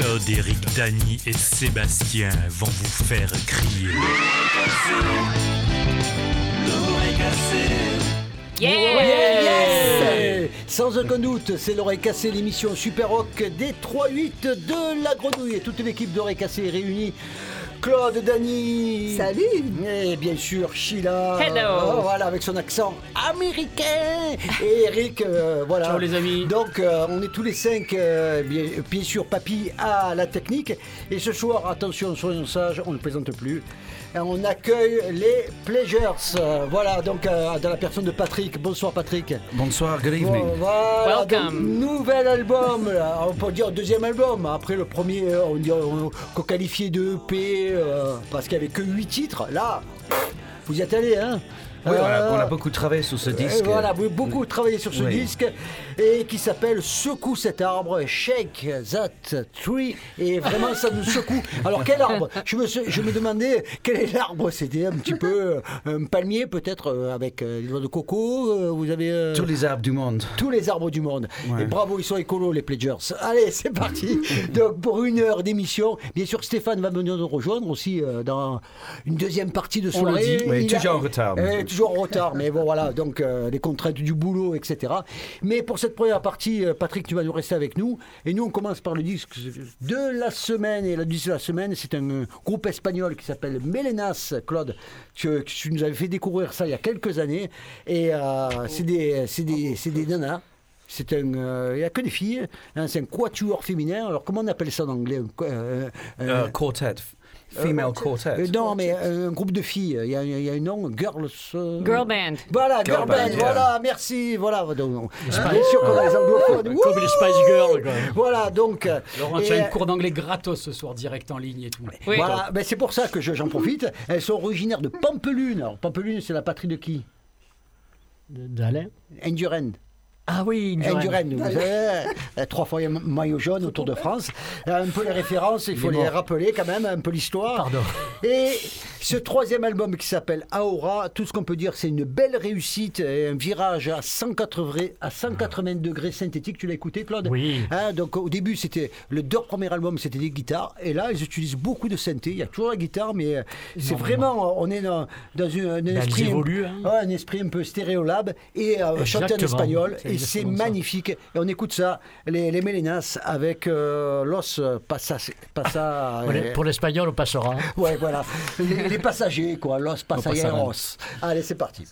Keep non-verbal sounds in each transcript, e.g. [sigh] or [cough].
Claude, Eric, Dany et Sébastien vont vous faire crier. L'oreille cassée, Yes Sans aucun doute, c'est l'oreille cassée, l'émission Super Rock des 3-8 de la grenouille. Et toute l'équipe d'oreille cassée est réunie. Claude, Dany. Salut Et bien sûr, Sheila. Hello. Oh, voilà, avec son accent américain. Et Eric, euh, voilà. Ciao, les amis. Donc, euh, on est tous les cinq, euh, bien, bien sûr, papy à la technique. Et ce soir, attention, soyons sages, on ne plaisante plus. Et on accueille les Pleasures. Voilà, donc, euh, dans la personne de Patrick. Bonsoir, Patrick. Bonsoir, good evening. Bon, voilà, Welcome. donc, nouvel album, là. on peut dire deuxième album. Après le premier, euh, on dit on- qu'on qualifiait de EP euh, parce qu'il n'y avait que 8 titres. Là, vous y êtes allé, hein Oui, on a, Euh, on a beaucoup travaillé sur ce et disque. Voilà, vous avez beaucoup travaillé sur ce Oui. disque et qui s'appelle Secoue cet arbre, Shake That Tree. Et vraiment, ça nous secoue. Alors, quel arbre? Je me, je me demandais quel est l'arbre. C'était un petit peu euh, un palmier, peut-être, euh, avec euh, des noix de coco. euh, Vous avez. euh, Tous les arbres du monde. tous les arbres du monde. Ouais. Et bravo, ils sont écolos, les Pledgers. Allez, c'est parti. Donc, pour une heure d'émission, bien sûr, Stéphane va venir nous rejoindre aussi euh, dans une deuxième partie de On le soirée. dit. A- toujours en retard. Euh, toujours en retard, mais bon, voilà, donc euh, les contraintes du boulot, etc. Mais pour cette première partie, euh, Patrick, tu vas nous rester avec nous. Et nous, on commence par le disque de la semaine. Et le disque de la semaine, c'est un euh, groupe espagnol qui s'appelle Melenas, Claude. Tu, nous avais fait découvrir ça il y a quelques années. Et euh, c'est des, des, des nanas. C'est un, euh, il n'y a que des filles. hein, c'est un quatuor féminin. Alors comment on appelle ça en anglais? Euh, euh, Euh, quartet. Female quartet. euh, non, mais euh, un groupe de filles. Il y a, il y a un nom, Girls. euh, Girl band. Voilà, Girl Girl band, Band, yeah. voilà, merci. Voilà, donc, bien sûr qu'on a les anglophones. Comme les Spice Girls. Voilà, donc. euh, Laurent, tu as euh, une cours d'anglais gratos ce soir, direct en ligne et tout. Oui. Voilà, ben c'est pour ça que je- j'en profite. Elles sont originaires de Pampelune. Alors, Pampelune, c'est la patrie de qui? D'Alain Enduren. Ah oui, vous savez, euh, trois fois maillot jaune autour de France. Euh, Un peu les références, il faut les rappeler quand même, un peu l'histoire. Pardon. Et ce troisième album qui s'appelle Aura, tout ce qu'on peut dire, c'est une belle réussite, et un virage à 180, à 180 degrés synthétique. Tu l'as écouté, Claude? Oui. Hein, donc au début, c'était le deux premiers albums, c'était des guitares, et là, ils utilisent beaucoup de synthé. Il y a toujours la guitare, mais euh, c'est vraiment, on est dans, dans une- un, esprit, hein. Ouais, un esprit un peu stéréolab et euh, chanté en espagnol, et c'est magnifique. Et on écoute ça, les, les avec euh, Los Pasas, Pasa, [laughs] Pour les- Pour l'espagnol, on passera. hein. Ouais, voilà. Les, les passagers, quoi. Los pasajeros. Allez, c'est parti.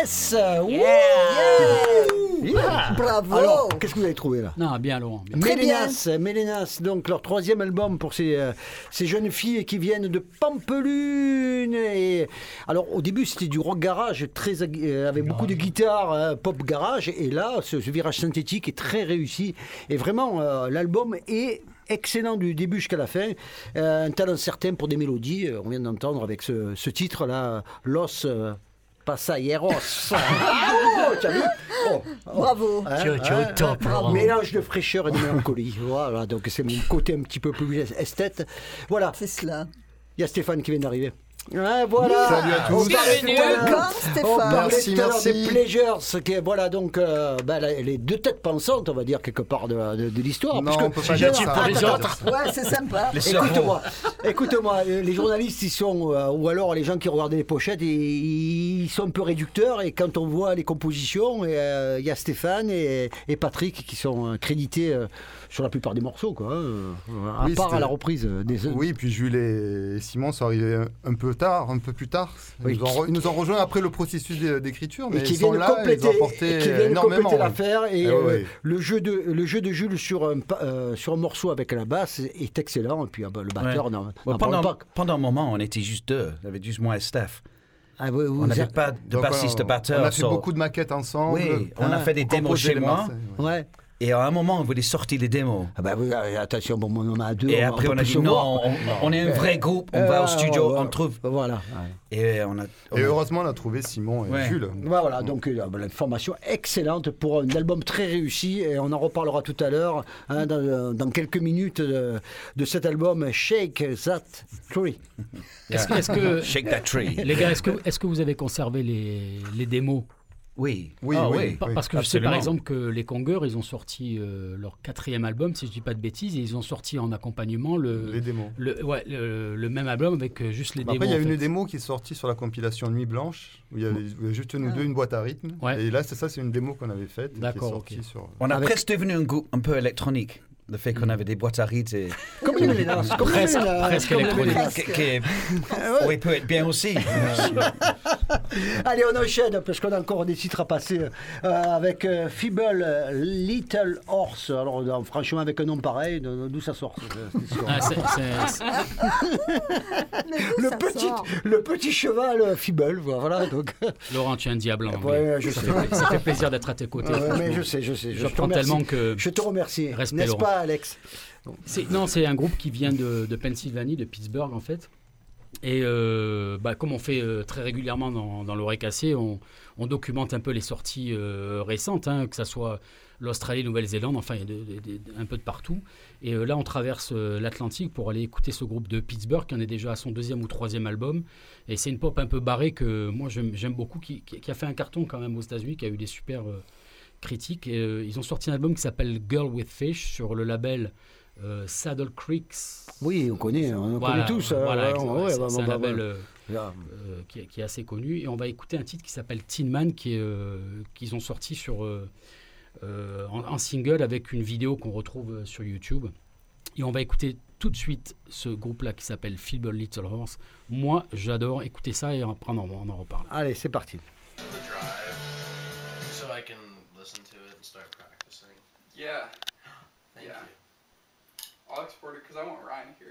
Yes Wouh Yeah Bravo Alors, qu'est-ce que vous avez trouvé là? Non, bien Laurent. bien. Mélénas, Mélénas, donc leur troisième album pour ces, euh, ces jeunes filles qui viennent de Pampelune. Et, alors au début c'était du rock garage, très, ag- euh, avec beaucoup de guitares, euh, pop garage. Et là, ce, ce virage synthétique est très réussi. Et vraiment, euh, l'album est excellent du début jusqu'à la fin. Euh, un talent certain pour des mélodies. Euh, On vient d'entendre avec ce, ce titre-là, Los... euh, Pasayeros. Oh, [laughs] tu as vu Oh, oh. Bravo Hein, Tu es- tu es au hein, top, hein, Laurent. Mélange de fraîcheur et de mélancolie. [laughs] voilà, donc c'est mon côté un petit peu plus esthète. Voilà, C'est cela. il y a Stéphane qui vient d'arriver. Ouais, voilà. Salut à tous. Bienvenue. On parlait Merci, tout à l'heure merci. des Pleasures, qui est- voilà donc euh, bah, la- les deux têtes pensantes, on va dire quelque part de, de- de l'histoire. Non, on peut pas dire ça. attends, pour les attends. Ouais, c'est sympa. Les cerveaux. Écoute-moi, écoute-moi, euh, les journalistes, ils sont, euh, ou alors les gens qui regardaient les pochettes, ils, ils sont un peu réducteurs. Et quand on voit les compositions, et, euh, il y a Stéphane et, et Patrick qui sont euh, crédités euh, sur la plupart des morceaux, quoi. hein, euh, à Oui, part à c'était- la reprise euh, des. Oui, puis Jules et Simon sont arrivés un- un peu tard, un peu plus tard. Ils, Oui. nous, ont ils nous ont rejoints après le processus d'é- d'écriture, mais et qui ils sont viennent là, ils compléter, ont apporté et qui viennent énormément. compléter l'affaire et Eh euh, ouais. le jeu de le jeu de Jules sur un euh, sur un morceau avec la basse est excellent et puis ah bah, le batteur Ouais. pendant, pas. pendant un moment, on était juste deux. Il y avait juste moi et Steph. Ah, On n'avait pas de Donc, bassiste on- batteur. On a fait so- beaucoup de maquettes ensemble. Oui, on a Ah, fait des démos chez moi. ouais. Et à un moment, on voulait sortir les démos. Ah bah oui, euh, attention, bon, on en a deux. Et on- après, on a dit non, on, on est un vrai groupe, on Euh, va au studio, ouais, on trouve. Voilà. Et on a. on Et a- heureusement, on a trouvé Simon et Ouais. Jules. Voilà, donc euh, bah, l'information excellente pour un album très réussi et on en reparlera tout à l'heure hein, dans, dans quelques minutes de, de cet album Shake That Tree. [laughs] Est-ce que, est-ce que- Shake that tree. les gars, est-ce que, est-ce que vous avez conservé les, les démos? Oui. Oui, Ah, oui. Pa- Parce que je sais par exemple que les Congers, ils ont sorti euh, leur quatrième album, si je dis pas de bêtises, et ils ont sorti en accompagnement le, Les démos. le, ouais, le, le même album avec euh, juste les Bah, démos. Après, il y a une fait. démo qui est sortie sur la compilation Nuit Blanche, où il y avait, juste nous deux, une boîte à rythme. Ouais. Et là, c'est ça, c'est une démo qu'on avait faite. D'accord, sur- On a Avec- presque devenu un groupe un peu électronique. Le fait qu'on avait des boîtes à rythmes et. [laughs] Comme les Mélénas, comme Presque- presque électronique. Qui, est- oui, peut être bien aussi. [laughs] Allez, on enchaîne parce qu'on a encore des titres à passer euh, avec euh, Feeble Little Horse. Alors, euh, franchement, avec un nom pareil, d'où ça sort Ah, [laughs] le, petit, sort. le petit cheval euh, Feeble, voilà. Donc, Laurent, tu es un diable en. Ouais, je ça, sais. fait, ça fait plaisir d'être à tes côtés. Mais je sais, je sais. Je, te remercie. tellement que. Je te remercie. N'est-ce Laurent. Alex non, c'est un groupe qui vient de, Pennsylvanie, de Pittsburgh en fait. Et euh, bah, comme on fait euh, très régulièrement dans, dans l'oreille cassée, on, documente un peu les sorties euh, récentes, hein, que ce soit l'Australie, Nouvelle-Zélande, enfin un peu de partout. Et là, on traverse l'Atlantique pour aller écouter ce groupe de Pittsburgh qui en est déjà à son deuxième ou troisième album. Et c'est une pop un peu barrée que moi j'aime beaucoup, qui, qui- qui a fait un carton quand même aux États-Unis, qui a eu des super critiques. Et, euh, ils ont sorti un album qui s'appelle Girl with Fish sur le label euh, Saddle Creeks. Oui, on connaît, on Voilà, connaît tous. voilà, ouais, exact- ouais, c'est bah, un bah, label bah, euh, euh, qui, est, qui est assez connu. Et on va écouter un titre qui s'appelle Tin Man, qui est, euh, qu'ils ont sorti sur, en, en single avec une vidéo qu'on retrouve sur YouTube. Et on va écouter tout de suite ce groupe-là qui s'appelle Feeble Little Horse. Moi, j'adore écouter ça et après on en, on en reparle. Allez, c'est parti. Yeah, Thank Yeah. you. I'll export it because I want Ryan to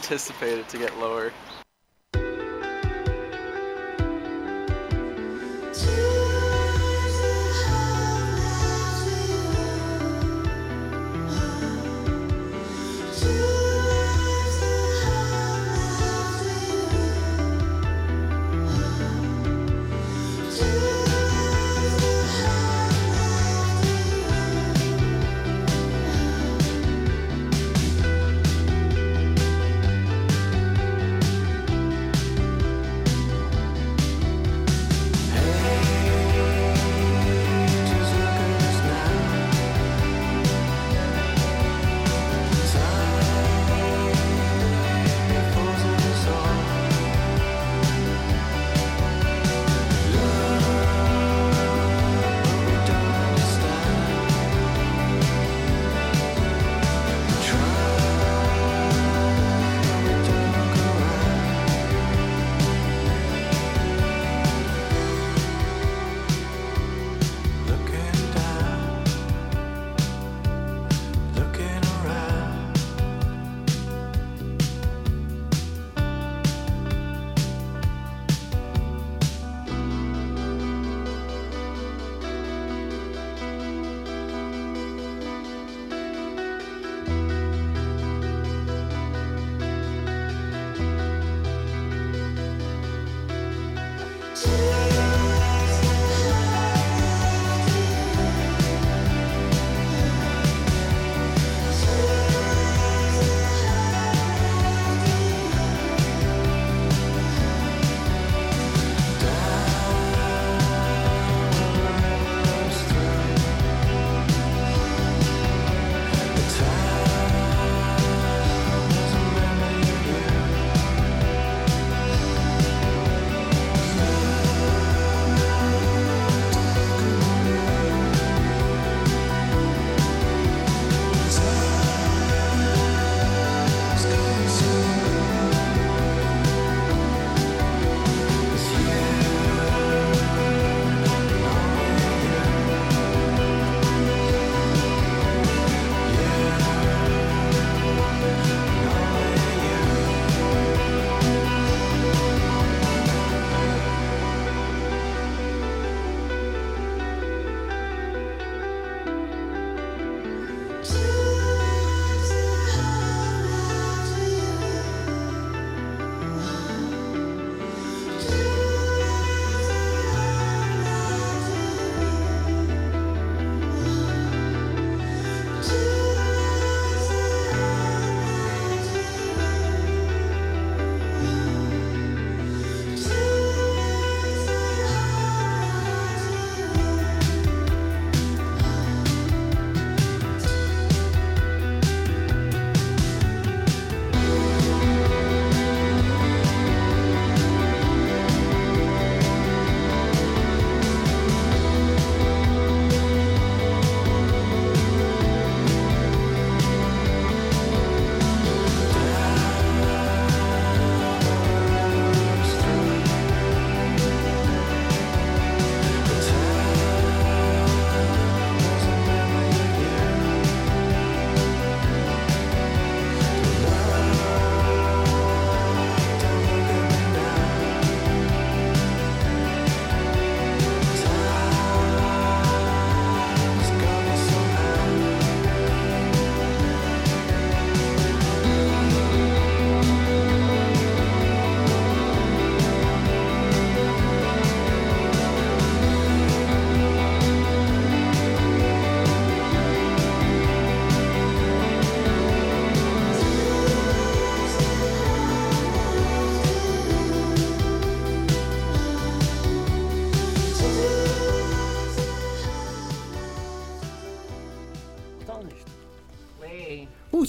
you gotta anticipate it to get lower.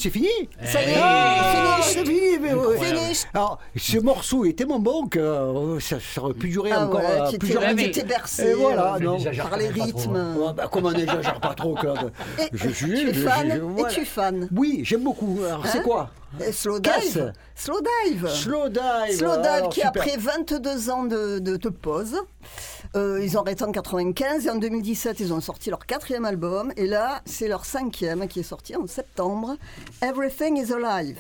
C'est fini Ça y est, Ah, finish. c'est fini, mais ouais. Finish. Alors, ce morceau est tellement bon que euh, ça, ça aurait pu durer Ah encore ouais, euh, tu plusieurs minutes. bercé, Et voilà, euh, non. par les rythmes. Ouais, bah, comment on n'exagère pas trop, Claude Et Je suis. tu es je- fan je- Et voilà. tu es fan Oui, j'aime beaucoup. Alors, c'est Hein quoi Et Slow Dive. Slow Dive. Slow Dive. Slow Dive alors, qui, super. après 22 ans de, de- de pause, euh, ils ont arrêté en 95 et en 2017, ils ont sorti leur quatrième album. Et là, c'est leur cinquième qui est sorti en septembre. Everything is Alive.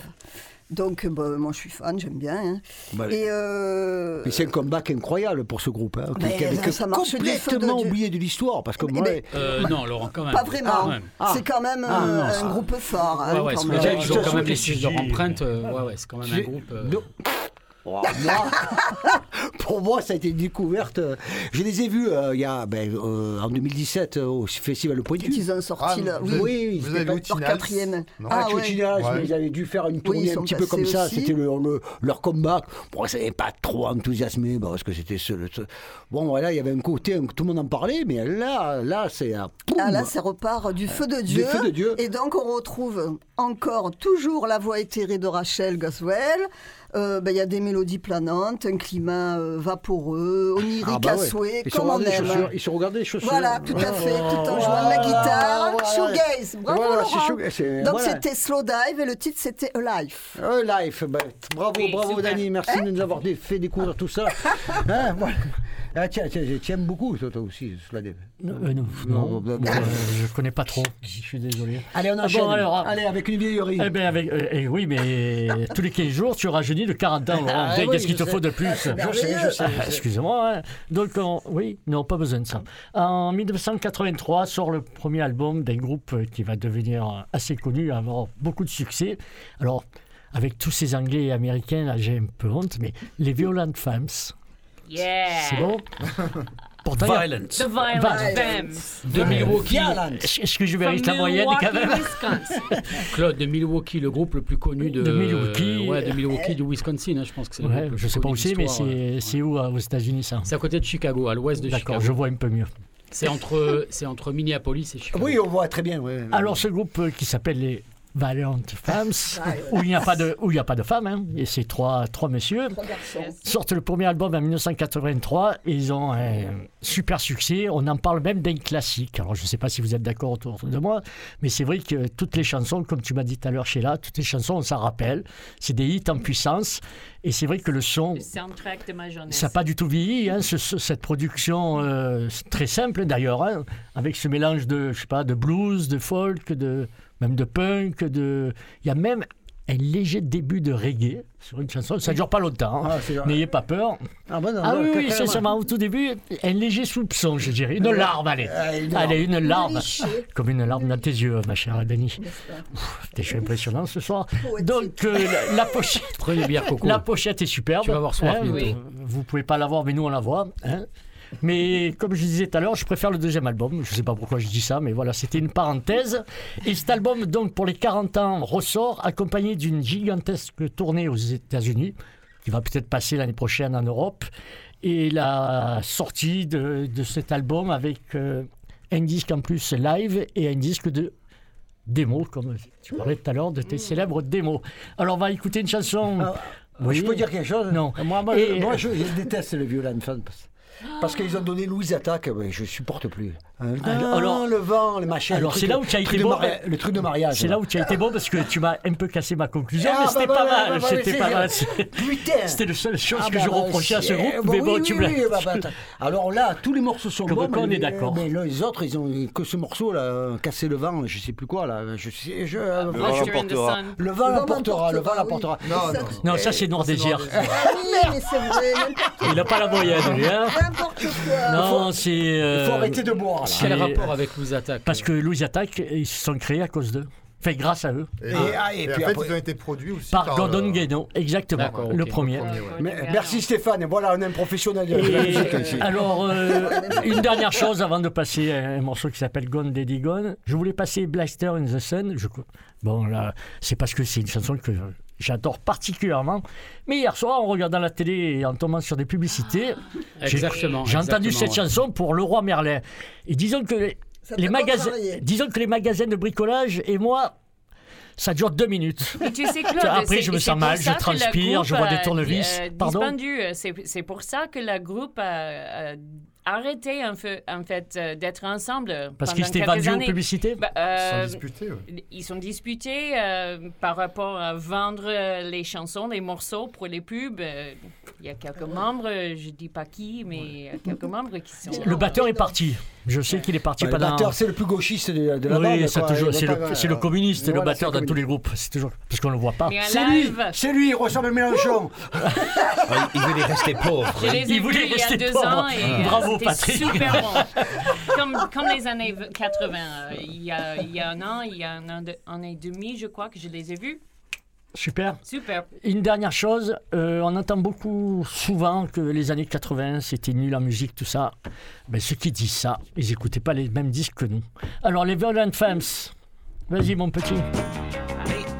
Donc, euh, bah, moi, je suis fan, j'aime bien. hein. Bah, et euh, Mais c'est un comeback incroyable pour ce groupe, hein, Mais qui avait ça- de complètement oublié de l'histoire. Parce que Mais- moi, mais- Euh, non, Laurent, quand même. pas vraiment. Ah. C'est quand même Ah, non, un ça- groupe fort. hein, Ouais, ouais, quand c'est- même. ils ont quand même laissé c'est leur empreinte. ouais, ouais, c'est quand même un groupe. Oh, moi, [laughs] [laughs] pour moi, ça a été une découverte. euh, Je les ai vus euh, il y a, ben, euh, en 2017 euh, au Festival Le Pointu. Ils ont sorti Ah, là. vous Oui, avez- oui, vous avez leur quatrième. Ah, Ah, ouais. Tinage, Ouais. mais ils avaient dû faire une tournée un petit peu comme ça. C'était leur, le- leur comeback. Bon, ça n'avait pas trop enthousiasmé parce que c'était ce, ce- Bon, voilà, il y avait un côté, un- tout le monde en parlait, mais là, là c'est. Ah là, ça repart du feu de Dieu. feu de Dieu. Et donc, on retrouve encore toujours la voix éthérée de Rachel Goswell. Euh, ben, Il y a des mélodies planantes, un climat euh, vaporeux, onirique Ah, bah à souhait, Ils se comme on regardaient les aime. chaussures. Ils se regardaient les chaussures. Voilà, tout à fait, tout en Voilà, jouant de la guitare. voilà. Shoegaze, bravo Voilà, Laurent. Donc voilà. c'était Slow Dive et le titre c'était Alive. Euh, life, ben, bravo, Oui, bravo super. Dani, merci de nous avoir fait découvrir tout ça. [laughs] Hein, voilà. Ah, tiens, tiens, aimes beaucoup toi, toi aussi, cela dit. Euh, non, Non, non, euh, je connais pas trop. Je suis désolé. Allez, on Ah enchaîne. bon, alors, ah. Allez, avec une vieillerie. Eh ben avec, euh, eh oui, mais [laughs] tous les 15 jours, tu rajeunis de 40 ans. Laurent. Ah, Qu'est-ce oui, qu'il te faut de plus Je sais, je sais. Ah, Excusez-moi. hein. Donc, on- oui, non, pas besoin de ça. En 1983 sort le premier album d'un groupe qui va devenir assez connu, avoir beaucoup de succès. Alors, avec tous ces Anglais et Américains, là, j'ai un peu honte, mais les Violent Femmes, Yeah. c'est bon? [laughs] Pourtant, Violent. The. Femmes. De Milwaukee. Est-ce que je vérifie ta moyenne quand même. [laughs] Claude de Milwaukee, le groupe le plus connu de, De Milwaukee. ouais, de Milwaukee, du Wisconsin. hein, je pense que c'est le Ouais, je sais pas où c'est, mais c'est ouais. c'est où euh, aux États-Unis ça? C'est à côté de Chicago, à l'ouest de Chicago. D'accord, je vois un peu mieux. C'est entre, c'est entre Minneapolis et Chicago. Oui, on voit très bien. ouais. Alors, ce groupe euh, qui s'appelle les Valiant Femmes, où il n'y a pas de, où il n'y a pas de femmes, hein, et c'est trois, trois messieurs, sortent le premier album en 1983, et ils ont un super succès. On en parle même d'un classique. Alors, je ne sais pas si vous êtes d'accord autour de moi, mais c'est vrai que toutes les chansons, comme tu m'as dit tout à l'heure, Sheila, toutes les chansons, on s'en rappelle. C'est des hits en puissance, et c'est vrai que le son. Le soundtrack de ma jeunesse. Ça n'a pas du tout vieilli, hein, ce- ce- cette production euh, très simple d'ailleurs, hein, avec ce mélange de, je sais pas, de blues, de folk, de, même de punk, de... il y a même un léger début de reggae sur une chanson. Ça ne dure pas longtemps, hein. Ah, c'est- n'ayez pas peur. Ah, bon, non, Ah non, oui, oui, sincèrement, au tout début, un léger soupçon, je dirais. Une larme, allez. Ah, une Allez, une larme. Comme une larme dans tes yeux, ma chère Dani. T'es je suis impressionnant ce soir. Donc, euh, la, la pochette... Prenez bière coco. La pochette est superbe. Tu vas avoir soif, Hein, vous- Vous pouvez pas la voir, mais nous on la voit. hein. Mais comme je disais tout à l'heure, je préfère le deuxième album. Je sais pas pourquoi je dis ça, mais voilà, c'était une parenthèse. Et cet album, donc pour les 40 ans, ressort accompagné d'une gigantesque tournée aux États-Unis, qui va peut-être passer l'année prochaine en Europe. Et la sortie de, de cet album avec euh, un disque en plus live et un disque de démo, comme tu parlais tout à l'heure de tes célèbres démos. Alors on va écouter une chanson. Ah, Oui. Je peux dire quelque chose? Non. Moi, moi, Et- moi, je- je déteste fans. Parce, parce qu'ils ont donné Louise Attaque, ouais, je supporte plus. Hein, Alors- alors- le vent, les machins. alors, le c'est là où tu as le été bon, Le truc de mariage. C'est là où tu as été bon parce que tu m'as un peu cassé ma conclusion, Ah, mais c'était bah, pas bah, mal. bah, bah, C'était pas mal. [laughs] Putain C'était la seule chose Ah, que bah, je bah, reprochais à ce groupe. mais bon, oui, tu oui, me l'as. bah, bah. Alors là, tous les morceaux sont Comme bons. quoi, on mais- est d'accord. Mais là, les autres, ils ont que ce morceau là, casser le vent, je sais plus quoi là. Je sais, je, Le vent l'emportera. Sun. le vent Le l'emportera, le vent l'emportera. Non, ça c'est Noir Désir. Ah oui, mais c'est vrai, n'importe Il n'a pas la moyenne, lui. Hein n'importe quoi. non, c'est. Il euh, faut arrêter de boire là. c'est- Quel rapport avec Louis Attaque Parce que Louis Attaque, ils se sont créés à cause d'eux. Enfin, grâce à eux. Et, Et- ah, et et puis en fait, après- ils ont été produits aussi Par Gordon euh, Guénon, exactement. Le premier. ouais. Mais- merci Stéphane, et voilà, on a un professionnel de la musique ici. Et [laughs] alors, euh, une dernière chose avant de passer à un morceau qui s'appelle Gone Daddy Gone. Je voulais passer Blaster in the Sun. Je- Bon, là, c'est parce que c'est une chanson que j'adore particulièrement. Mais hier soir, en regardant la télé et en tombant sur des publicités, j'ai- Exactement. j'ai entendu cette ouais. chanson pour Le Roi Merlin. Et disons que les, magasins, disons que les magasins de bricolage et moi, Ça dure deux minutes. Et tu sais, Claude, Après, c'est- je me sens mal, je transpire, je vois des a, tournevis. euh, Pardon dispendu. C'est c'est pour ça que le groupe a, a arrêté en fait, en fait, euh, d'être ensemble. Parce qu'ils s'étaient vendus aux publicités? Bah, Ils euh, sont disputés, ouais. Ils sont disputés euh, par rapport à vendre les chansons, les morceaux pour les pubs. Il y a quelques membres, je dis pas qui, mais il y a quelques [laughs] membres qui sont. Le batteur est parti. Je sais qu'il est parti Bah, le batteur, c'est le plus gauchiste de, de la oui, bande. quoi. toujours, Il c'est le, pas- c'est le communiste, le Voilà, c'est batteur dans tous les groupes. C'est toujours parce qu'on le voit pas. C'est lui, c'est lui, il ressemble à Mélenchon. [laughs] Il voulait rester pauvre. je les ai Il voulait il y a rester deux pauvre. ans et euh, Bravo, Patrick. super bon. [laughs] comme, comme les années 80. euh, Il y, a, il y a un an, il y a un an, de- un an et demi, je crois, que je les ai vus. Super. Super. Une dernière chose, euh, on entend beaucoup souvent que les années 80 c'était nul en musique, tout ça. Ben, ceux qui disent ça, ils n'écoutaient pas les mêmes disques que nous. Alors les Violent Femmes, vas-y mon petit. Allez.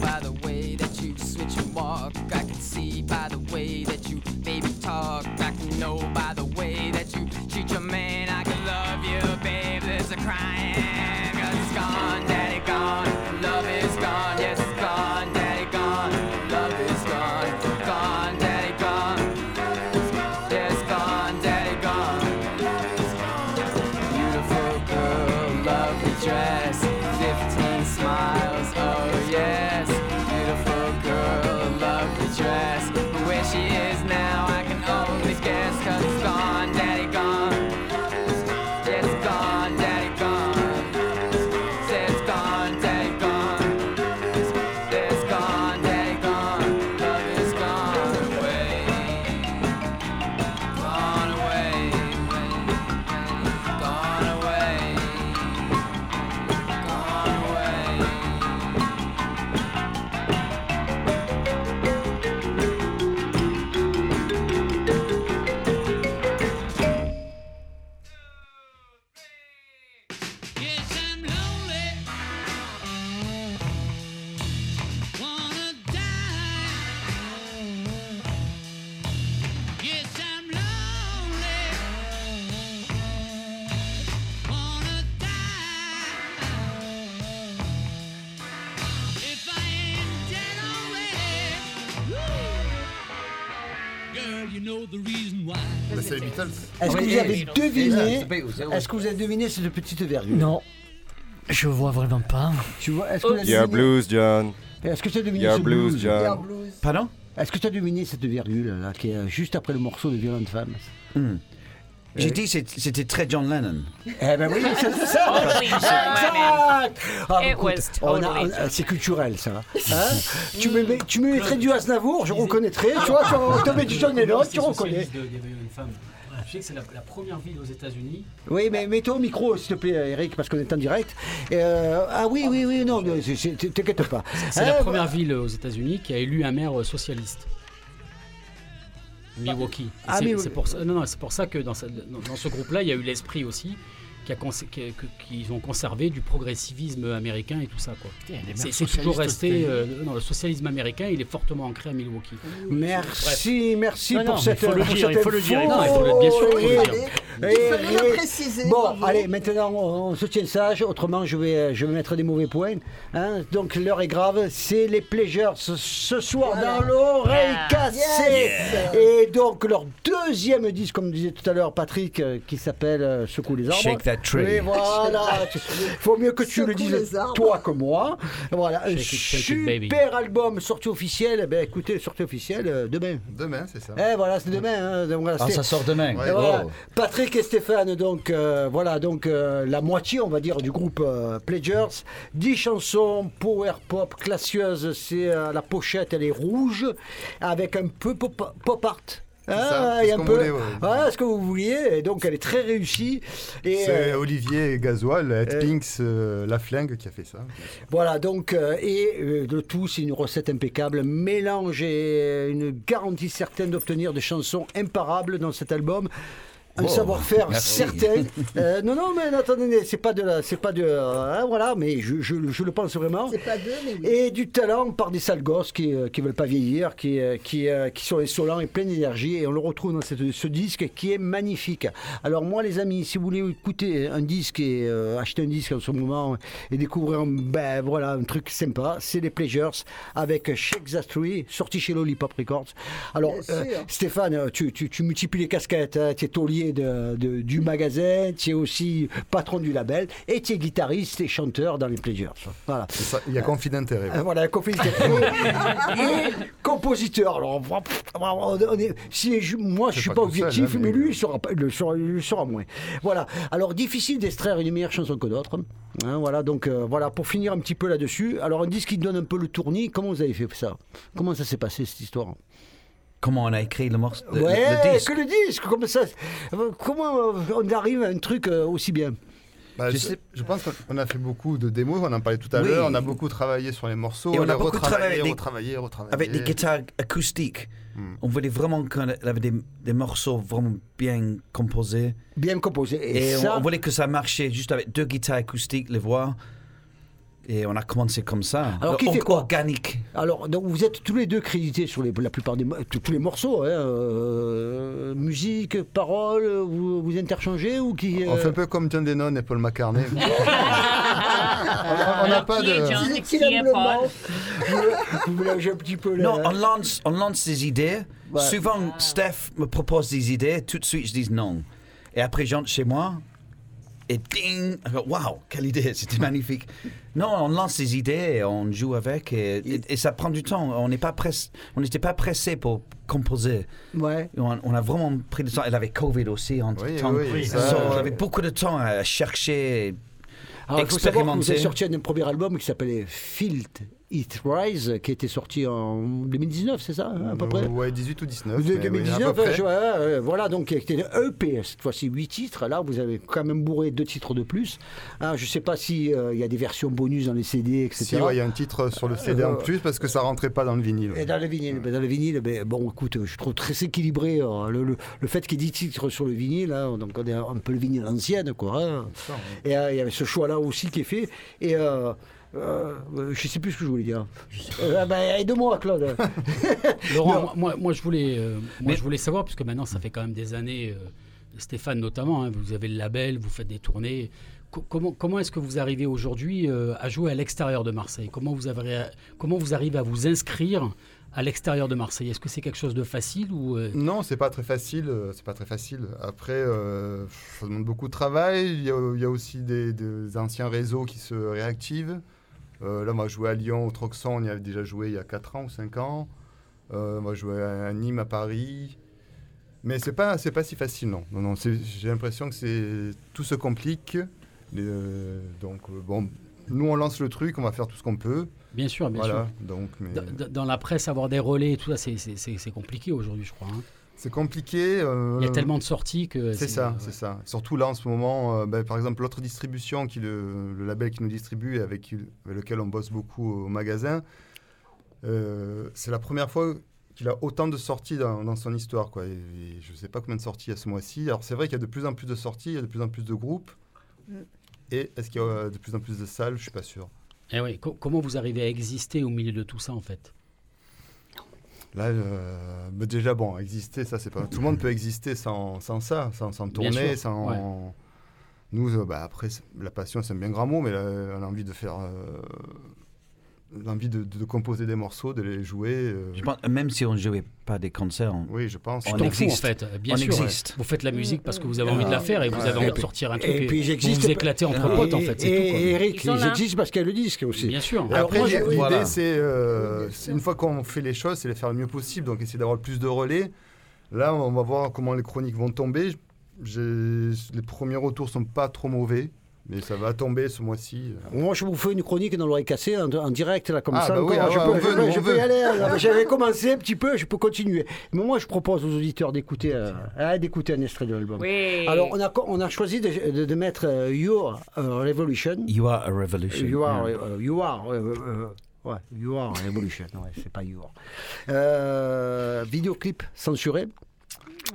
Bye. Est-ce que vous avez deviné cette petite virgule Non, je vois vraiment pas. Tu vois Est-ce que vous avez Yeah, deviné- blues, John. Est-ce que tu as deviné Yeah, ce blues, blues John. Pardon Est-ce que tu as deviné cette virgule là qui est juste après le morceau de Violent Femmes Hmm. J'ai dit c'était très John Lennon. Eh ben oui, c'est [laughs] ça. John Exact. Ah, It écoute, was on a- totally on- John c'est culturel ça. [laughs] Hein tu me mets, tu me mettrais du Aznavour, je reconnaîtrais. Tu vois, tu, on te met du John Lennon, tu reconnais. Tu sais que c'est la, la première ville aux États-Unis. Oui, mais mets-toi au micro, s'il te plaît, Eric, parce qu'on est en direct. Euh, ah oui, oui, oui, non, t'inquiète pas. C'est la Hein, première ville aux États-Unis qui a élu un maire euh, socialiste. Milwaukee. Ah, c'est- c'est pour ça, non, pour ça que dans, ce- dans- dans ce groupe-là, il y a eu l'esprit aussi qui a cons- qui- que- qu'ils ont conservé du progressivisme américain et tout ça. quoi. C'est c'est toujours resté. euh, non, le socialisme américain, il est fortement ancré à Milwaukee. Merci, merci Non, non, pour mais cette il faut le dire, il faut le dire. info. Non, il faut le- bien sûr qu'il faut le dire. Et- Il et- préciser, Bon, allez, maintenant on, on se tient sage, autrement je vais, je vais mettre des mauvais points. hein. Donc l'heure est grave, c'est les Pleasures ce, ce soir Voilà. dans l'oreille Yeah. cassée. Yes. Et donc leur deuxième disque, comme disait tout à l'heure Patrick, euh, qui s'appelle euh, Secoue les arbres. Tree. Oui, voilà. Tu- Faut mieux que tu le dises toi que moi. Voilà, un Shake it, shake it, baby. super album sorti officiel. Eh Ben écoutez, sortie officielle euh, demain. Demain, c'est ça. Eh voilà, c'est demain. hein. Donc, voilà, Ah, ça sort demain. Ouais. voilà. Oh. Patrick et Stéphane, donc euh, voilà, donc euh, la moitié, on va dire, du groupe euh, Pledgers. 10 chansons power pop classieuses. C'est euh, la pochette, elle est rouge, avec un peu pop, pop art. C'est il y a un peu, voulait, ouais. voilà ce que vous vouliez, et donc elle est très réussie. Et C'est euh, Olivier Gasoil, Ed euh, Pinks, euh, La Flingue qui a fait ça. Voilà, donc, et le tout, c'est une recette impeccable. Mélange et une garantie certaine d'obtenir des chansons imparables dans cet album. Un Oh, savoir-faire certain. Euh, non, non, mais attendez, c'est pas de la, c'est pas de, euh, voilà, mais je, je, je le pense vraiment. C'est pas deux, mais oui. Et du talent par des sales gosses qui ne veulent pas vieillir, qui, euh, qui, euh, qui sont insolents et pleins d'énergie. Et on le retrouve dans cette- ce disque qui est magnifique. Alors moi les amis, si vous voulez écouter un disque et euh, acheter un disque en ce moment et découvrir un, ben, voilà, un truc sympa, c'est les Pleasures avec Shake That Tree, sorti chez Lollipop Records. Alors euh. Stéphane, tu, tu, tu multiplies les casquettes, hein. tu es taulier de, de- du magasin, tu es aussi patron du label et tu es guitariste et chanteur dans les Pleasures. Voilà. Ça, Il y a conflit d'intérêt. Euh, voilà, compositeur [laughs] et compositeur. Alors, on- on est- si moi, je C'est suis pas pas tout seul, objectif, hein, mais mais- lui, il sera, le sera, le sera moins. Voilà. Alors, difficile d'extraire une meilleure chanson que d'autres. Hein, voilà. Donc, euh, voilà, pour finir un petit peu là-dessus. Alors, un disque qui donne un peu le tournis. Comment vous avez fait ça? Comment ça s'est passé cette histoire? Comment on a écrit le morceau le- Ouais, le disque que le disque. Comment ça Comment on arrive à un truc euh, aussi bien Bah, Je sais- je pense qu'on a fait beaucoup de démos, on en parlait tout à Oui. l'heure, on a beaucoup travaillé sur les morceaux, Et on a beaucoup retravaillé, travaillé avec des- retravaillé, retravaillé. Avec des guitares acoustiques. Hmm. On voulait vraiment qu'on avait des, des morceaux vraiment bien composés. Bien composé. Et, Et, on- ça, on, voulait que ça marchait juste avec deux guitares acoustiques, les voix. Et on a commencé comme ça. Alors, qui fait quoi Organique. Alors, donc, vous êtes tous les deux crédités sur les- la plupart des mo- tous les morceaux, hein, euh, musique, paroles, vous, vous interchangez ou qui On euh, fait un peu comme John Lennon et Paul McCartney. [laughs] on n'a pas Qui est de... Vous mélangez un petit peu là. Non, on lance, on lance des idées. Ouais. Souvent, Steph me propose des idées. Tout de suite, je dis non. Et après, j'entre chez moi. Et ding Waouh, quelle idée, c'était magnifique. Non, on lance des idées on joue avec. Et, et- et ça prend du temps. On n'est pas press- on n'était pas pressé pour composer. Ouais. On, on a vraiment pris du temps. Elle avait Covid aussi entre Oui, temps. oui, ça, So, euh, on avait beaucoup de temps à chercher. Alors, il faut savoir que vous avez Expérimenter. sorti un premier album qui s'appelait Filt It Rise, qui était sorti en 2019, c'est ça, hein, à peu près Ouais, 18 ou 19. De- mais oui, à 2019, peu près. ouais, je- voilà, donc qui était un EP, cette fois-ci 8 titres. Là, vous avez quand même bourré deux titres de plus. Hein, je ne sais pas s'il y a des versions bonus dans les CD, etc. Si, ouais, il y a un titre sur le CD en Euh, plus parce que ça rentrait pas dans le vinyle. Et dans le vinyle, ben, dans le vinyle ben, bon, écoute, je trouve très équilibré hein, le, le, le fait qu'il y ait 10 titres sur le vinyle, hein, donc on est un peu le vinyle ancienne, quoi. Et euh, il y avait ce choix-là aussi qui est fait. Et euh, euh, je sais plus ce que je voulais dire. Euh, ben, aide-moi, Claude. [laughs] Laurent, moi, moi, moi, je voulais, euh, moi, Mais- je voulais savoir, puisque maintenant ça fait quand même des années, euh, Stéphane notamment, hein, vous avez le label, vous faites des tournées. Co- comment comment est-ce que vous arrivez aujourd'hui euh, à jouer à l'extérieur de Marseille? Comment vous, avez, comment vous arrivez à vous inscrire à l'extérieur de Marseille? Est-ce que c'est quelque chose de facile ou euh, Non, c'est pas très facile. C'est pas très facile. Après, euh, ça demande beaucoup de travail. Il y a, il y a aussi des, des anciens réseaux qui se réactivent. Euh, là, moi, je jouais à Lyon, au Troxon, on y avait déjà joué il y a 4 ans ou 5 ans. Moi, je jouais à Nîmes, à Paris. Mais c'est pas, c'est pas si facile, non. non, non c'est- J'ai l'impression que c'est tout se complique. Euh, donc, euh, bon, nous, on lance le truc, on va faire tout ce qu'on peut. Bien sûr, bien voilà, sûr. Donc, mais... Dans- la presse, avoir des relais et tout ça, c'est compliqué aujourd'hui, je crois. hein. C'est compliqué. euh, Il y a tellement de sorties que. C'est ça, c'est ça. Surtout là en ce moment, euh, ben, par exemple, l'autre distribution, qui le, le label qui nous distribue et avec, lequel on bosse beaucoup au magasin, euh, c'est la première fois qu'il a autant de sorties dans, dans son histoire. Quoi. Et, et je ne sais pas combien de sorties il y a ce mois-ci. Alors c'est vrai qu'il y a de plus en plus de sorties, il y a de plus en plus de groupes. Mm. Et est-ce qu'il y a de plus en plus de salles? Je suis pas sûr. Et oui, co- comment vous arrivez à exister au milieu de tout ça en fait? Là, euh, déjà, bon, exister, ça, c'est pas. Tout le monde peut exister sans, sans ça, sans, sans tourner, sans. ouais. Nous, euh, bah, après, la passion, c'est un bien grand mot, mais là, on a envie de faire. L'envie de, de composer des morceaux, de les jouer. euh, Je pense, même si on ne jouait pas des concerts, on, Oui, je pense. On fous en existe. fait, bien on sûr. existe. Vous faites la musique parce que vous avez envie de la faire et vous Ouais. avez envie Et de puis- sortir un truc Et puis vous j'existe. vous éclatez entre Et- potes en fait, c'est et- tout. quoi. Et Eric, existent parce qu'il y a le disque aussi. Bien sûr. Et Alors, après, l'idée, voilà. c'est, euh, une fois qu'on fait les choses, c'est les faire le mieux possible, donc essayer d'avoir le plus de relais. Là, on va voir comment les chroniques vont tomber. Les premiers retours sont pas trop mauvais, mais ça va tomber ce mois-ci. Moi, je vous fais une chronique dans l'oreille cassée en, en direct, là, comme Ah, ça. bah oui, ah je ouais, peux, je veut, peux- je y aller. [laughs] J'avais commencé un petit peu, je peux continuer. Mais moi, je propose aux auditeurs d'écouter euh, hein, d'écouter un extrait de l'album. Oui. Alors, on a, co- on a choisi de, de- de mettre euh, Your euh, Revolution. You are a revolution. You are, Yeah. euh, you are, ouais, you are a revolution, ouais, c'est pas you are. Euh, vidéoclip censuré.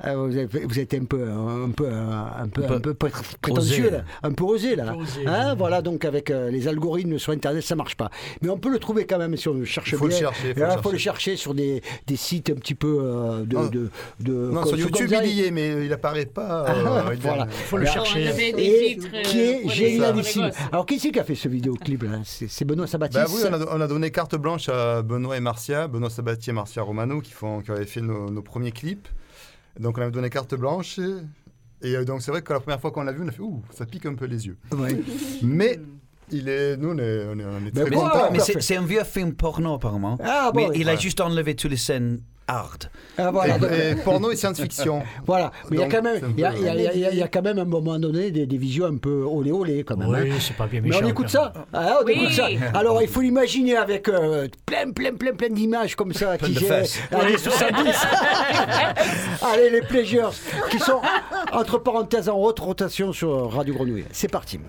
Euh, vous, avez, vous êtes un peu, un peu, un peu, un peu, prétentieux, osé. là. un peu osé là. Un peu osé, Hein, oui. voilà, donc avec euh, les algorithmes sur Internet, ça marche pas. Mais on peut le trouver quand même si on le cherche faut le bien. chercher, il Et faut le là, faut le chercher. chercher sur des, des sites un petit peu euh, de, Ah. de, de- Non, comme- sur YouTube, il y est, mais il apparaît pas. Ah, euh, il voilà. faut le chercher. Et vitres, qui euh, est génialissime. Alors, qui c'est qui a fait ce vidéoclip là? C'est Benoît Sabatis Bah oui, on a, on a donné carte blanche à Benoît et Marcia, Benoît Sabatier et Marcia Romano, qui, font, qui avaient fait nos, nos premiers clips. Donc on avait donné carte blanche. Et, et, euh, donc c'est vrai que la première fois qu'on l'a vu, on a fait Ouh, ça pique un peu les yeux. Ouais. [laughs] Mais il est, nous, on est, on est, on est Ben très contents. Mais c'est c'est un vieux film porno apparemment. Ah, bon, mais oui. il a Ouais. juste enlevé toutes les scènes hard. Ah, voilà, Et, et porno et science-fiction. [laughs] Voilà, mais il y a quand même, il y a, il y il y quand même à un moment donné des, des visions un peu olé olé quand même. Oui, hein. c'est pas bien Mais on écoute quand ça, Ah, on Oui. écoute ça. Alors il faut l'imaginer avec euh, plein, plein, plein, plein d'images comme ça qui de gèrent fesses. années 70. [laughs] Allez les pleasures qui sont entre parenthèses en haute rotation sur Radio Grenouille. C'est parti.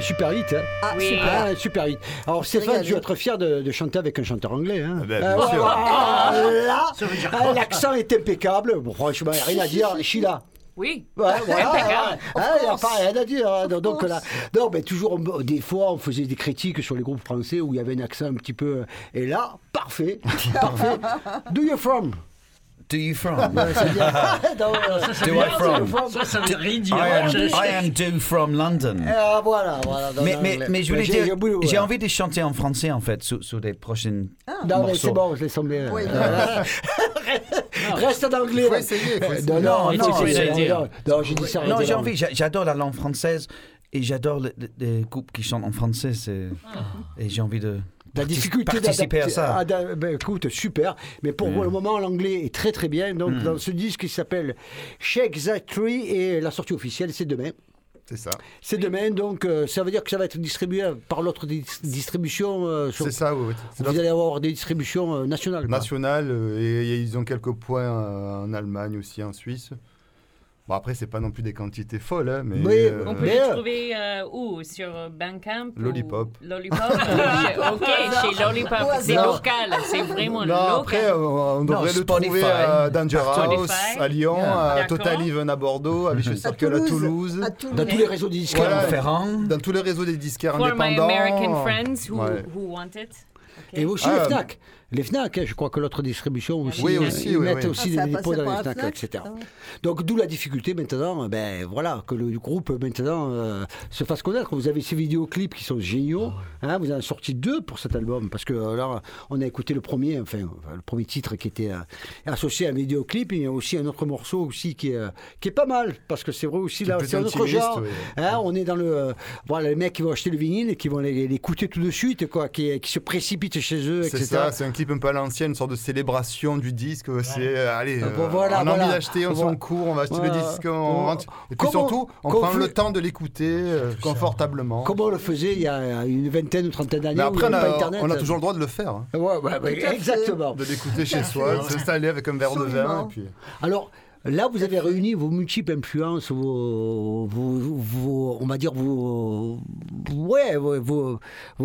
Un super hit, hein Ah, Oui. super. Ah, un super hit. Alors Stéphane, tu vas être fier de, de chanter avec un chanteur anglais. Hein Ah ben, bien ouais, sûr. ah, là, ah, l'accent est impeccable. Bon, franchement, il n'y a rien à dire. [laughs] Sheila. Oui. Ouais, voilà, n'y a pas rien à dire. hein. Donc, donc là, non, mais toujours, des fois, on faisait des critiques sur les groupes français où il y avait un accent un petit peu. Et là, parfait, [laughs] parfait. Do you from? Do you from? [laughs] Bien. Do [laughs] I from? Ça, ça veut rien dire. I am, I am due from London. Ah, voilà, voilà. dans Mais, mais, l'anglais. mais je voulais j'ai- dire, j'ai envie de chanter en français en fait sur, sur des prochaines Non, mais morceaux. c'est bon, je l'ai semblé. Oui. Euh, [laughs] Reste en anglais. Faut essayer, faut essayer. Non, non, Non, non, j'ai dit ça. Non, j'ai envie. j'a- J'adore la langue française et j'adore le- le- les groupes qui chantent en français. c'est- Et j'ai envie de La difficulté participer à d'adapter- ça. ben, écoute, super. Mais pour le moment, l'anglais est très très bien. Donc, Mm. dans ce disque qui s'appelle Shake That Tree, et la sortie officielle, c'est demain. C'est ça. C'est demain, donc euh, ça veut dire que ça va être distribué par l'autre dis- distribution. euh, sur- C'est ça, oui. Vous notre- allez avoir des distributions euh, nationales. quoi. national euh, et, et ils ont quelques points euh, en Allemagne aussi, en Suisse. Bon, après, c'est pas non plus des quantités folles, hein, mais. Oui, euh, On peut Mais, le euh, trouver euh, où? Sur Bandcamp ou- Lollipop. Lollipop? [laughs] Ok, chez Lollipop. C'est local, c'est vraiment Non, local. après, on devrait le trouver à Danger Spotify. House, à Lyon, Yeah. à. Total Even à Bordeaux, à Vicious À Circle à Toulouse, À Toulouse. Dans tous les réseaux des disques. Voilà. Ferrand. dans tous les réseaux des disquaires For my indépendants. American friends who, Ouais. who want it. Et aussi Ah, les FNAC. Les FNAC, hein, je crois que l'autre distribution aussi, Oui, euh, aussi, ils oui, mettent oui. aussi Ah, des dépôts dans les FNAC, Fnac, etc. Donc d'où la difficulté maintenant, ben voilà, que le groupe maintenant euh, se fasse connaître. Vous avez ces vidéoclips qui sont géniaux. hein, vous en avez sorti deux pour cet album parce que euh, là, on a écouté le premier, enfin le premier titre qui était euh, associé à un vidéoclip. Et il y a aussi un autre morceau aussi qui est euh, qui est pas mal parce que c'est vrai aussi là, c'est un autre genre. oui. Hein, on est dans le euh, voilà les mecs qui vont acheter le vinyle et qui vont l'écouter tout de suite quoi, qui, qui se précipitent chez eux, C'est etc. ça, c'est un clip un peu à l'ancienne, une sorte de célébration du disque. C'est, euh, allez, Ah, euh, bon, voilà, on a voilà. envie d'acheter, on Voilà. s'en court, on va acheter le disque, on rentre. Et puis Comment- surtout, on comment prend le temps de l'écouter euh, confortablement. Comme on le faisait il y a une vingtaine ou trentaine d'années. Après, on a, Internet. on a toujours le droit de le faire. hein. Ouais, ouais, ouais, fait. exactement. De l'écouter chez soi, de [laughs] s'installer avec un verre de vin. Absolument. Et puis... Alors, là, vous avez réuni vos multiples influences, vos, vos, vos- on va dire vos, ouais, vos,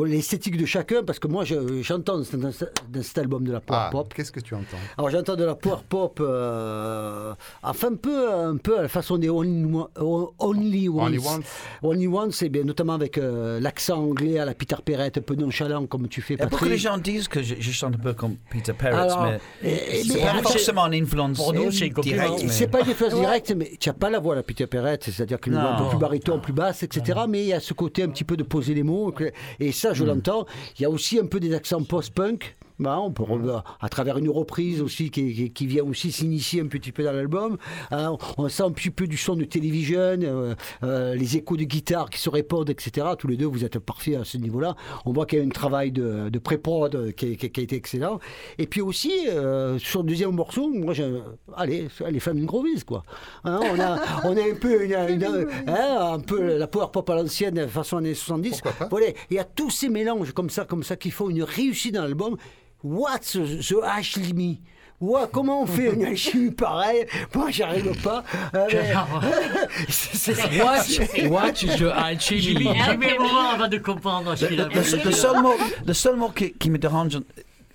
l'esthétique de chacun, parce que moi, je- j'entends dans, dans ce- dans cet album de la power Ah, pop. qu'est-ce que tu entends? Alors j'entends de la power pop, euh, enfin un peu, un peu à la façon des Only, One- Only Ones. Only Once. Only Ones, c'est bien, notamment avec euh, l'accent anglais à la Peter Perrette, un peu nonchalant comme tu fais, Et Patrick. de gens disent que je, je chante un peu comme Peter Perrett, Alors, mais et- et- c'est mais pas forcément une influence Pour nous. Et mais- C'est pas une influence directe, mais tu n'as pas la voix à la Peter Perrette, c'est-à-dire Non. voix un peu plus baryton, plus basse, etc. Mais il y a ce côté un petit peu de poser les mots, et ça, je l'entends. Il y a aussi un peu des accents post-punk. Bah, on peut, re- à travers une reprise aussi qui, qui- qui vient aussi s'initier un petit peu dans l'album. Hein, on sent un petit peu du son de télévision, euh, euh, les échos de guitare qui se répondent, etc. Tous les deux, vous êtes parfaits à ce niveau-là. On voit qu'il y a un travail de, de pré-prod qui, a été excellent. Et puis aussi, euh, sur le deuxième morceau, moi, j'ai, allez, les femmes Grovies, quoi. Hein, on, a, [laughs] on a un peu, une- une- hein, un peu la power pop à l'ancienne, façon années 70. Voilà, il y a tous ces mélanges comme ça, comme ça, qui font une réussite dans l'album. What's the alchemy Ouais, comment on fait une alchimie pareille Moi, j'arrive pas. Mais- [laughs] C'est- Watch, watch the alchemy. J'ai mis un moment avant de comprendre ce qu'il a Le, le seul mot, le seul mot qui, qui me dérange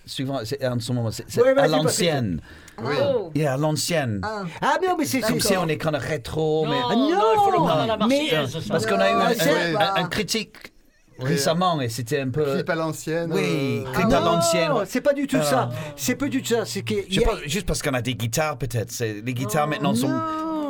souvent, c'est en ce moment, c'est Ouais, à l'ancienne. Oh. Yeah, à l'ancienne. Ah, Ah, mais non, mais c'est. C'est- sais, on est quand même rétro, mais Non, non, il faut le prendre à la mais- Marseillaise. ça. parce qu'on a eu un, Ah, c'est- un- un- un critique récemment et c'était un peu. Clip à l'ancienne. Oui, euh, clip Ah à l'ancienne. c'est pas du tout Ah. ça. C'est pas du tout ça. C'est que. Pas, juste parce qu'on a des guitares peut-être. Les guitares maintenant sont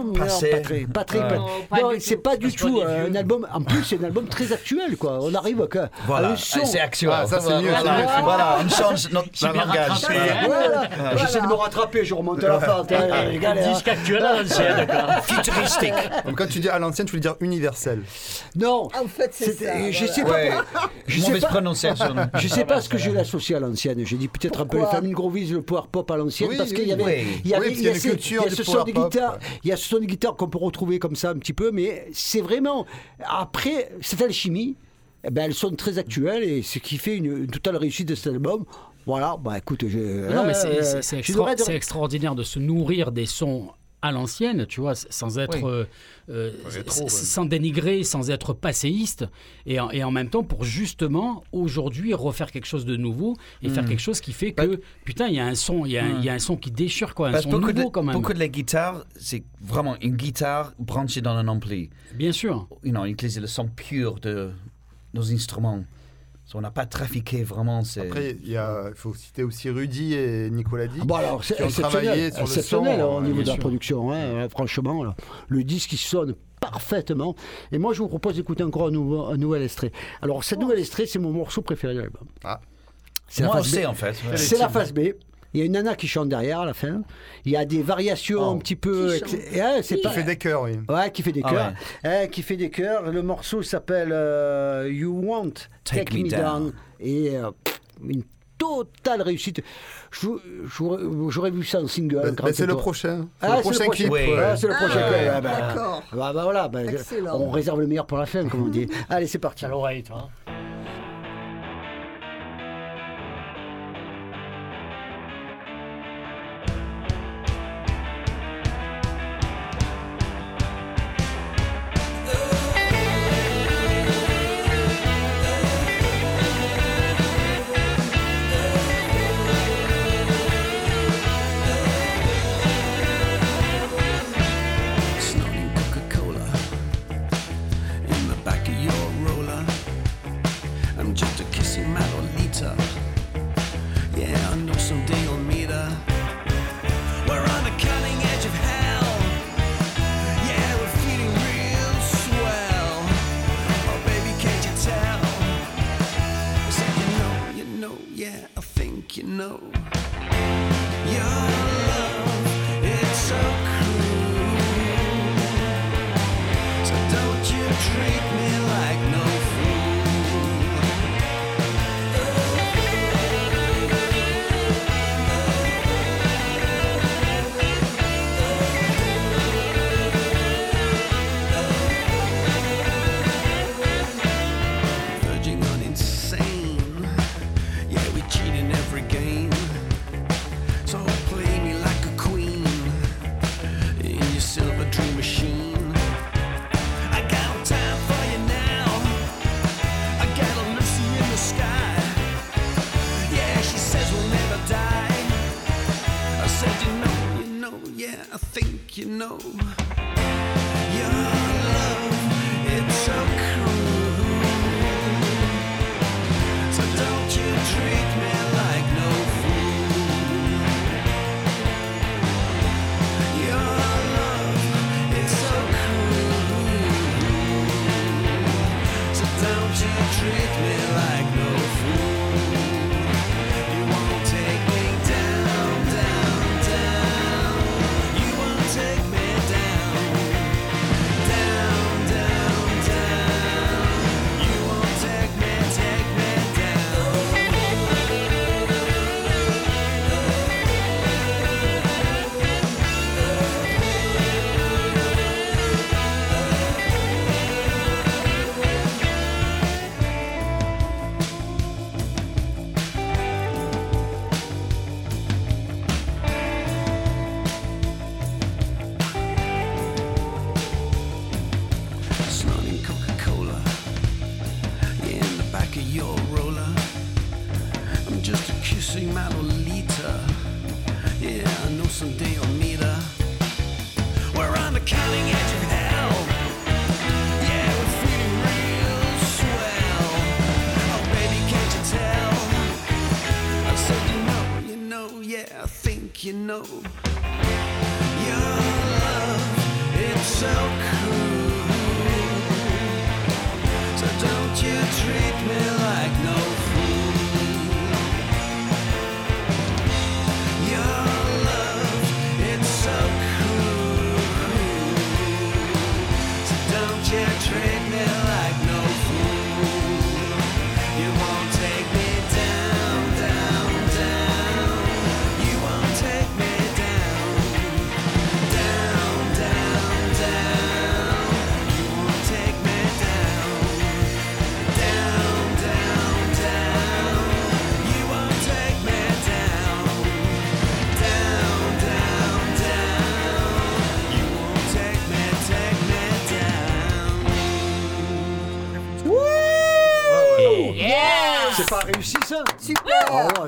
Non, Patrick, Patrick, Non, pas non, du c'est pas du tout un album. En plus, c'est un album très actuel, quoi. On arrive à, Voilà, c'est actuel. Ah, ça, c'est mieux, Voilà, c'est mieux. voilà, on change notre langage. rattrapé, Voilà. Voilà. J'essaie de me rattraper, je remonte à la fente. hein, là. Disque actuel à l'ancienne, quoi. Futuristique. [laughs] Donc quand tu dis à l'ancienne, tu veux dire universel. Non, en fait, c'est ça. je sais pas. Je sais pas. Je sais pas ce que je l'associe à l'ancienne. J'ai dit peut-être un peu les familles Grovis, le power pop à l'ancienne, Oui, parce qu'il y avait, il y a ce- culture il y a du ce power son de pop. guitare, il y a ce son de guitare qu'on peut retrouver comme ça un petit peu, mais c'est vraiment après cette alchimie, eh ben, elles sont très actuelles et ce qui fait une, une totale réussite de cet album. Voilà, bah écoute, je, Non, mais c'est- euh, extra- dire- c'est extraordinaire de se nourrir des sons à l'ancienne, tu vois, sans être, Oui. euh, euh, Rétro, sans dénigrer, sans être passéiste, et en, et en même temps pour justement aujourd'hui refaire quelque chose de nouveau et faire Mm. quelque chose qui fait que putain, il y a un son, il y, a un- Mm. il y a un son qui déchire quoi, un Parce son que beaucoup, nouveau de, quand même. beaucoup de les guitares, c'est vraiment une guitare branchée dans un ampli. Bien sûr. You know, utiliser le son pur de nos instruments. So, on n'a pas trafiqué vraiment. c'est- Après, il faut citer aussi Rudy et Nicolas Dick. Bon alors, c'est qui ont exceptionnel, travaillé sur le exceptionnel son, hein, au euh, niveau de la sûr. production. hein, franchement, là, le disque il sonne parfaitement. Et moi, je vous propose d'écouter encore un, nouveau, un nouvel extrait. Alors, cet nouvel extrait, c'est mon morceau préféré de l'album. Ah. C'est la en fait. ouais. C'est la phase B. Il y a une nana qui chante derrière à la fin. Il y a des variations un petit peu. Qui c'est Qui pas- fait des chœurs, oui. Ouais, qui fait des Ah chœurs. Eh, qui fait des chœurs. Le morceau s'appelle euh, You Want Take, Me, Down. Et euh, une totale réussite. Je- J'aurais vu ça en single. Bah, bah, c'est le prochain. C'est Ah, le prochain clip. Oui. Ouais, c'est le Ah, prochain clip. Ah, bah, d'accord. bah, bah, voilà, bah, on réserve le meilleur pour la fin, comme on dit. [laughs] Allez, c'est parti. À l'oreille, toi.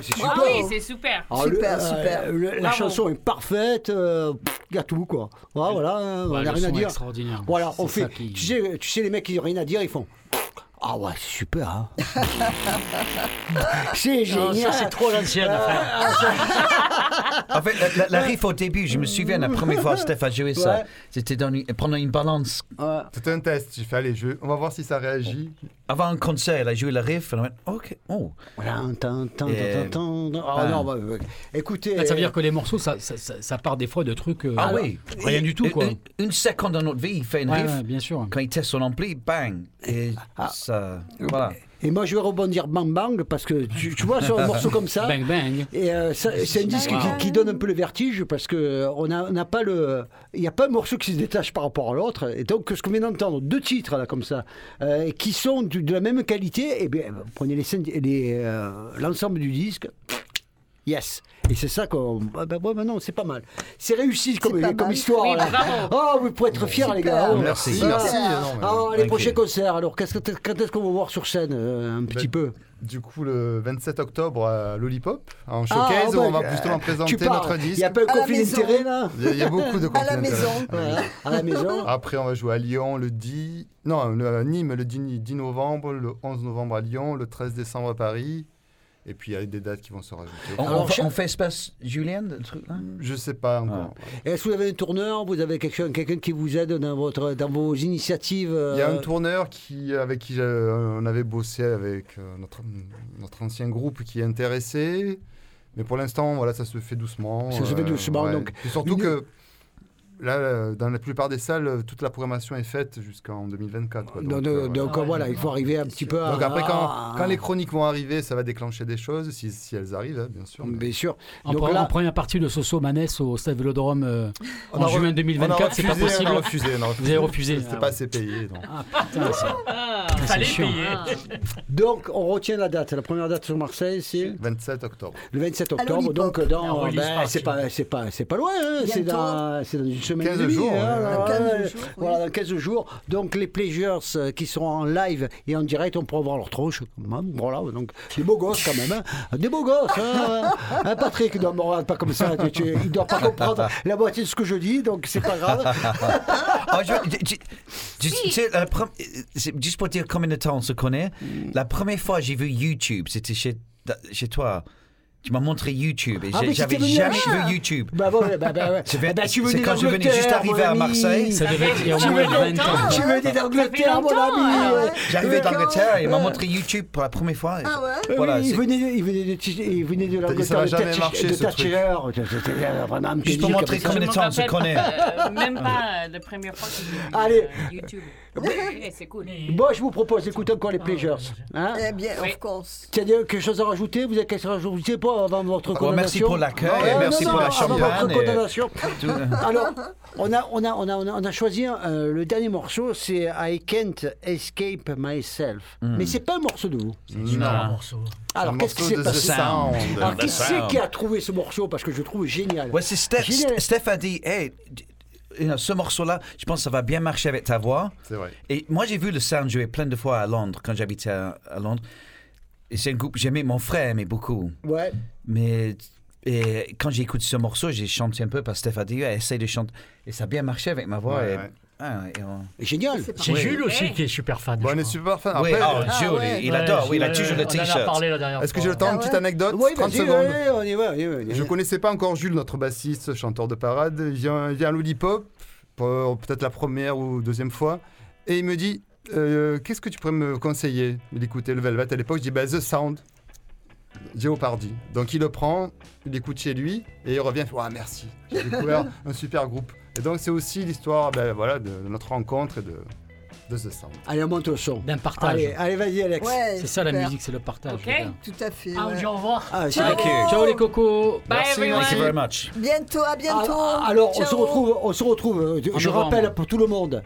C'est super. Ah oui, c'est super. Ah, le- Super, euh, super. le- la Bravo. chanson est parfaite, euh, il y a tout quoi. Ouais, voilà, hein, on Ouais, n'a rien à dire. extraordinaire. Voilà, on fait. qui- Tu sais, tu sais, les mecs qui n'ont rien à dire, ils font. Ah ouais, c'est super. Hein. [laughs] c'est Non, génial. ça, c'est trop l'ancienne. [laughs] En fait, la, la- la riff au début, je me souviens la première fois que Steph a joué ça, c'était dans une- pendant une balance. Ouais. C'était un test. J'ai fait, allez, je... on va voir si ça réagit. Avant un concert, elle a joué le riff, on a dit, ok, oh. Voilà, Et- tan, tan, tan. Ah Ah. non, bah, bah, écoutez. Ça veut dire que les morceaux, ça, ça, ça- ça part des fois de trucs. euh, Ah oui. Rien du tout, quoi. Une, une seconde dans notre vie, il fait une Ouais, riff. ouais, bien sûr. Quand il teste son ampli, bang. Et Ah. ça. Voilà. Et moi, je vais rebondir bang bang parce que tu, tu vois, sur un [laughs] morceau comme ça. Bang bang. Et euh, c'est un disque qui, qui donne un peu le vertige parce que euh, on a- n'a pas le, il n'y a pas un morceau qui se détache par rapport à l'autre. Et donc, ce qu'on vient d'entendre, deux titres là comme ça, euh, qui sont de la même qualité, et bien, vous prenez les, scènes- les, euh, l'ensemble du disque. Yes. Et c'est ça qu'on. Ah ben, ben non, c'est pas mal. C'est réussi comme, pas comme mal. histoire. Oui, là. bravo. Oh, vous pouvez être fiers, les gars. Oh, Merci. Ah, Merci. Non, mais- ah, les prochains concerts, alors, qu'est-ce que- quand est-ce qu'on va voir sur scène euh, Un petit Ben, peu? Du coup, le 27 octobre à Lollipop, en Ah, showcase, oh, bah, on va euh, justement présenter tu parles. notre Il disque. n'y a pas la conflit d'intérêt, là Il y, a, il y a beaucoup de À la conflits maison. d'intérêts. Voilà, À la maison [laughs] Après, on va jouer à Lyon le 10... Non, le- à Nîmes le 10, 10 novembre, le 11 novembre à Lyon, le 13 décembre à Paris. Et puis, il y a des dates qui vont se rajouter. On, Alors, on on fait espace Julien, le truc là? Je sais pas encore. Est-ce que vous avez un tourneur? Vous avez quelqu'un quelqu'un qui vous aide dans, votre, dans vos initiatives euh, Il y a un tourneur qui, avec qui on avait bossé avec euh, notre, notre ancien groupe qui est intéressé. Mais pour l'instant, voilà, ça se fait doucement. Ça se fait doucement, donc, Puis surtout une- que là, euh, dans la plupart des salles, euh, toute la programmation est faite jusqu'en 2024. quoi. Donc, Donc, euh, donc, voilà. voilà, il faut arriver un petit peu à. Donc après, quand, à- quand les chroniques vont arriver, ça va déclencher des choses, si, si elles arrivent, hein, bien sûr. mais- Bien sûr. En, Donc pre- là- en première partie de Soso Manès au Stade Vélodrome euh, en re- juin on a 2024, c'est pas refusé, possible. On a refusé, on a Vous avez refusé. C'était Ah pas ouais. assez payé. donc. Ah, putain, c'est- Ah, Fallait chiant. payer. Donc, on retient la date. La première date sur Marseille, c'est 27 octobre. le 27 À octobre. Donc, dans. ben, c'est pas, c'est pas, c'est pas loin. hein, C'est dans, une semaine 15 et demie, jours, hein, ouais. alors, Dans 15 ouais, jours, oui. Voilà, dans 15 jours. Donc, les Pleasures euh, qui seront en live et en direct, on pourra voir leur tronche. hein, Voilà, donc, des beaux gosses quand même. hein, Des beaux gosses. Hein, [laughs] Hein, Patrick, ne me regarde pas comme ça. tu- tu- il ne doit pas comprendre la moitié de ce que je dis, donc c'est pas grave. [laughs] Ah, je- juste pour dire combien de temps on se connaît, la première fois que j'ai vu YouTube, c'était chez, chez toi. Tu m'as montré YouTube et Ah, j'avais jamais vu YouTube. Bah, bon, bah, bah, ouais. C'est [laughs] Ah, bah, tu c'est quand je venais juste d'Angleterre, arriver à mon ami. Marseille. Ça devait être il y a au Tu moins veux 20 ans. Tu venais d'Angleterre, mon ami. alors. J'arrivais Euh, d'Angleterre et il m'a euh, montré YouTube pour la première fois. Ah ouais Voilà, oui, il venait de, il venait de, il venait de Ça l'Angleterre va de jamais de ce truc. Juste pour montrer ça. combien de temps on se connaît. euh, même pas la première fois que j'ai vu euh, YouTube. Eh, c'est cool. Bon, je vous propose d'écouter encore les Pleasures. Hein Eh bien, Oui. of course. Tu as dit quelque chose à rajouter Vous avez quelque chose à rajouter pas avant votre Bon, condamnation merci pour l'accueil Non, et non, merci non, pour la avant votre champagne et- condamnation. [laughs] Alors, on a, on a, on a, on a, choisi euh, le dernier morceau, c'est I Can't Escape Myself. Hmm. Mais c'est pas un morceau de vous. C'est un morceau. Alors, qu'est-ce qui s'est passé. Alors, qui c'est qui a trouvé ce morceau Parce que je le trouve génial. Ouais, c'est Steph. Steph a dit, hey, ce morceau-là, je pense que ça va bien marcher avec ta voix. C'est vrai. Et moi, j'ai vu le Sound jouer plein de fois à Londres quand j'habitais à, à Londres. Et c'est un groupe que j'aimais, mon frère aimait beaucoup. Ouais. Mais et quand j'ai écouté ce morceau, j'ai chanté un peu parce que Steph a dit, essaye de chanter. Et ça a bien marché avec ma voix. Ouais, et- ouais. Ah, et on- Génial. C'est. Jules aussi qui est super fan. Bon, on est super fan. Oui, Après, oh, Jules, ouais. il Ouais, adore. Oui, il a Jules, toujours le On en a t-shirt. parlé la dernière est-ce que j'ai le temps Ah Une petite anecdote Oui, 30 vas-y, secondes. on y va. Je connaissais pas encore Jules, notre bassiste, chanteur de parade. Il vient, à Lollipop, pour peut-être la première ou deuxième fois, et il me dit euh, Qu'est-ce que tu pourrais me conseiller Il écoutait le Velvet? À l'époque. Je dis bah, The Sound, Jeopardy. Donc il le prend, il écoute chez lui, et il revient. Ouais, merci, j'ai découvert [laughs] un super groupe. Et donc c'est aussi l'histoire ben, voilà, de notre rencontre et de, de The Sound. Allez, on monte le son. D'un partage. Allez, allez vas-y, Alex. Ouais, C'est ça la musique, c'est le partage. Ok. Tout à fait. Ah, ouais. au revoir. Ah, Ciao. Thank you. Ciao les cocos. Bye Merci, everyone. Thank you very much. Bientôt, à bientôt. Ah, alors, on se retrouve, on se retrouve. euh, Je, En je novembre. rappelle pour tout le monde.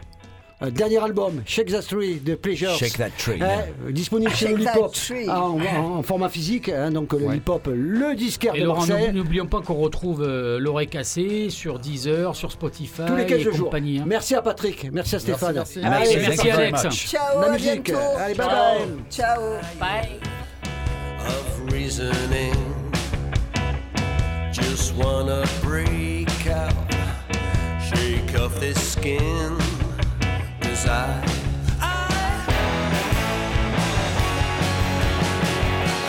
Euh, dernier album, Shake That Tree de Pleasures. Shake that tree. Hein, disponible chez Shake Lollipop en, en- en format physique. hein, donc le Lollipop, le disquaire Et de Laurent, Marseille. n'oublions pas qu'on retrouve euh, l'oreille cassée sur Deezer, sur Spotify Tous les 15 et jours. compagnie. hein. Merci à Patrick, merci à Stéphane. merci. Allez, Merci, merci, you very Alex. much. Ciao, La à musique. Allez, bye Ciao. bye. Ciao. Bye. of reasoning. Just wanna break out, shake off this skin. I,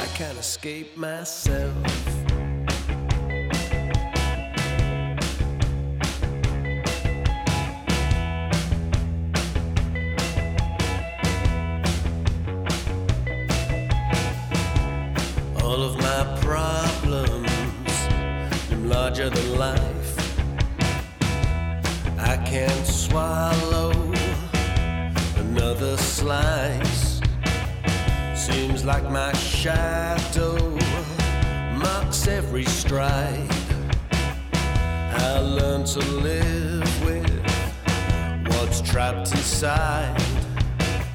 I, can't escape myself. All of my problems seem larger than life. I can't swallow another slice. Seems like my shadow marks every stride. I learn to live with what's trapped inside.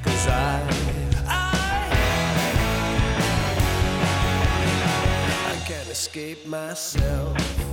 Cause I, I can't escape myself.